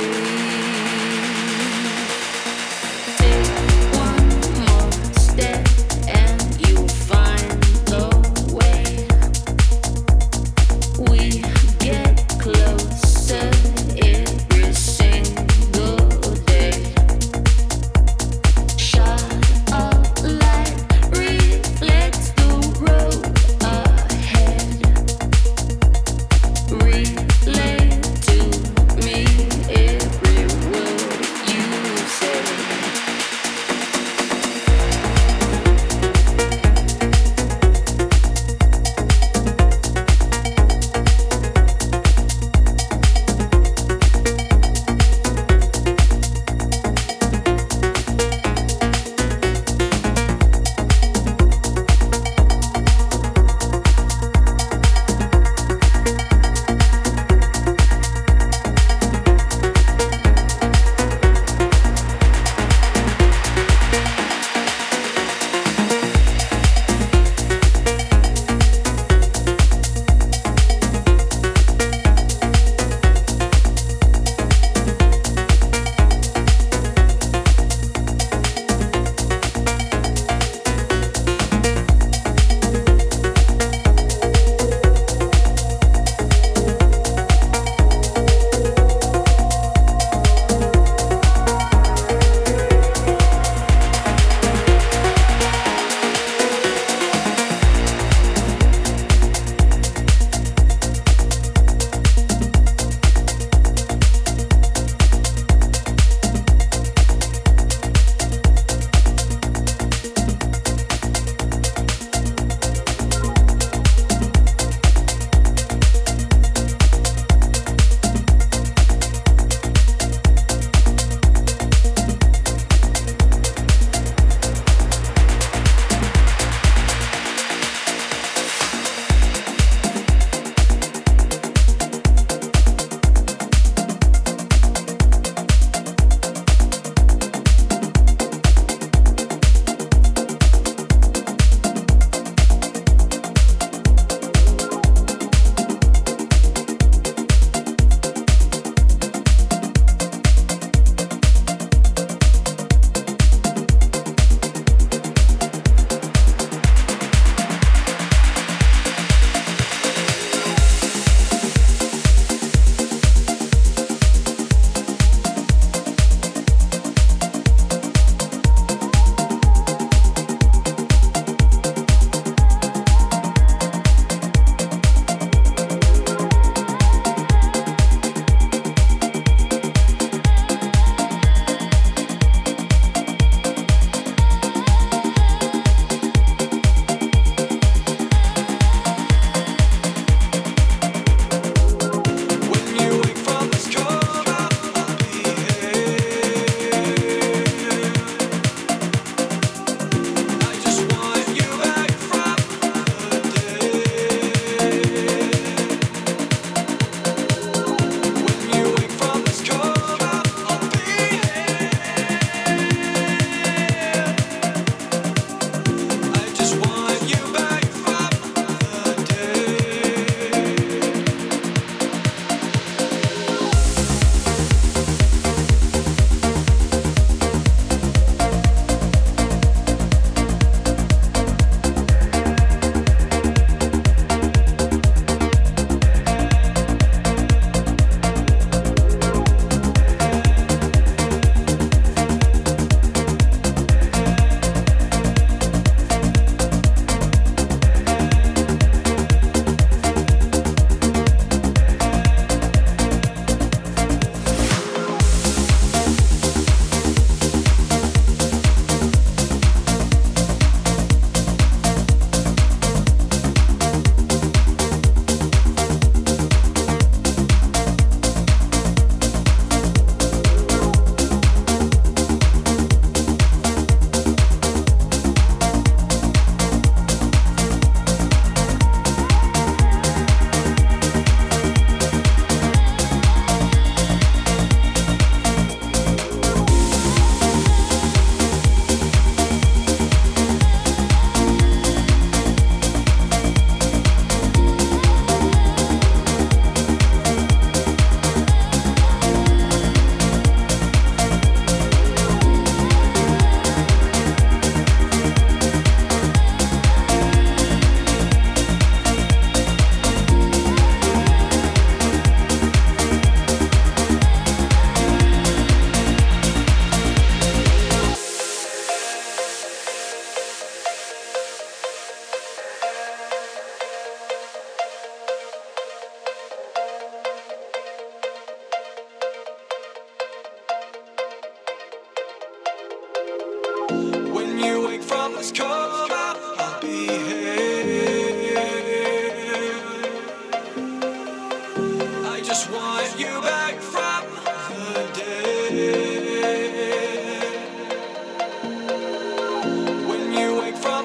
Relate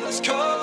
Let's go.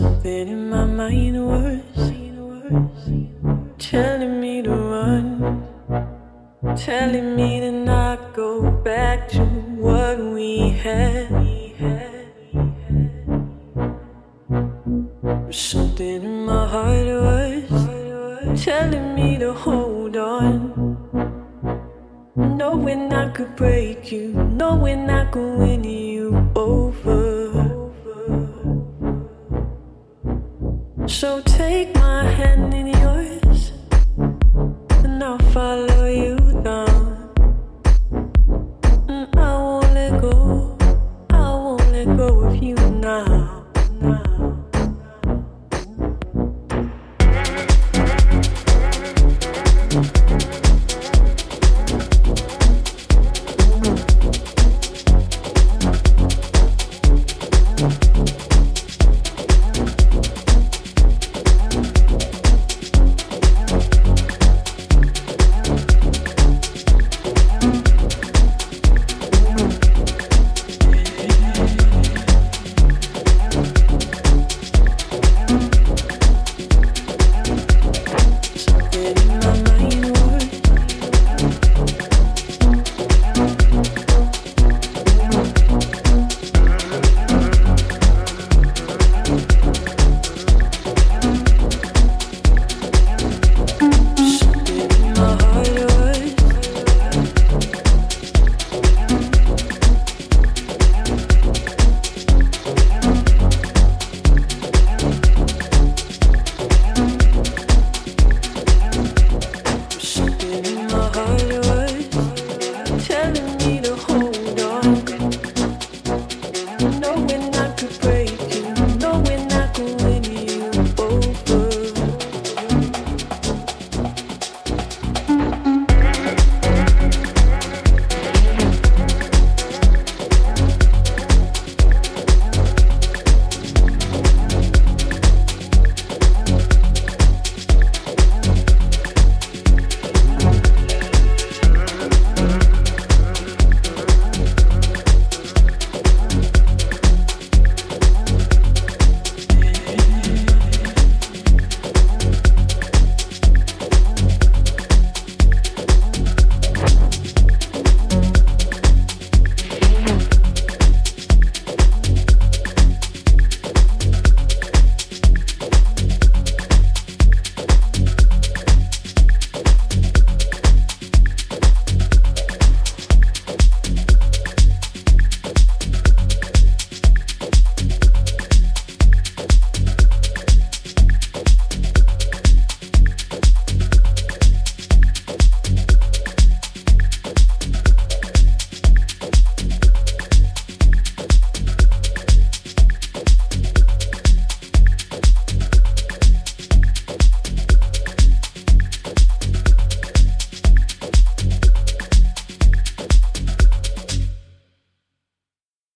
Something in my mind was telling me to run, telling me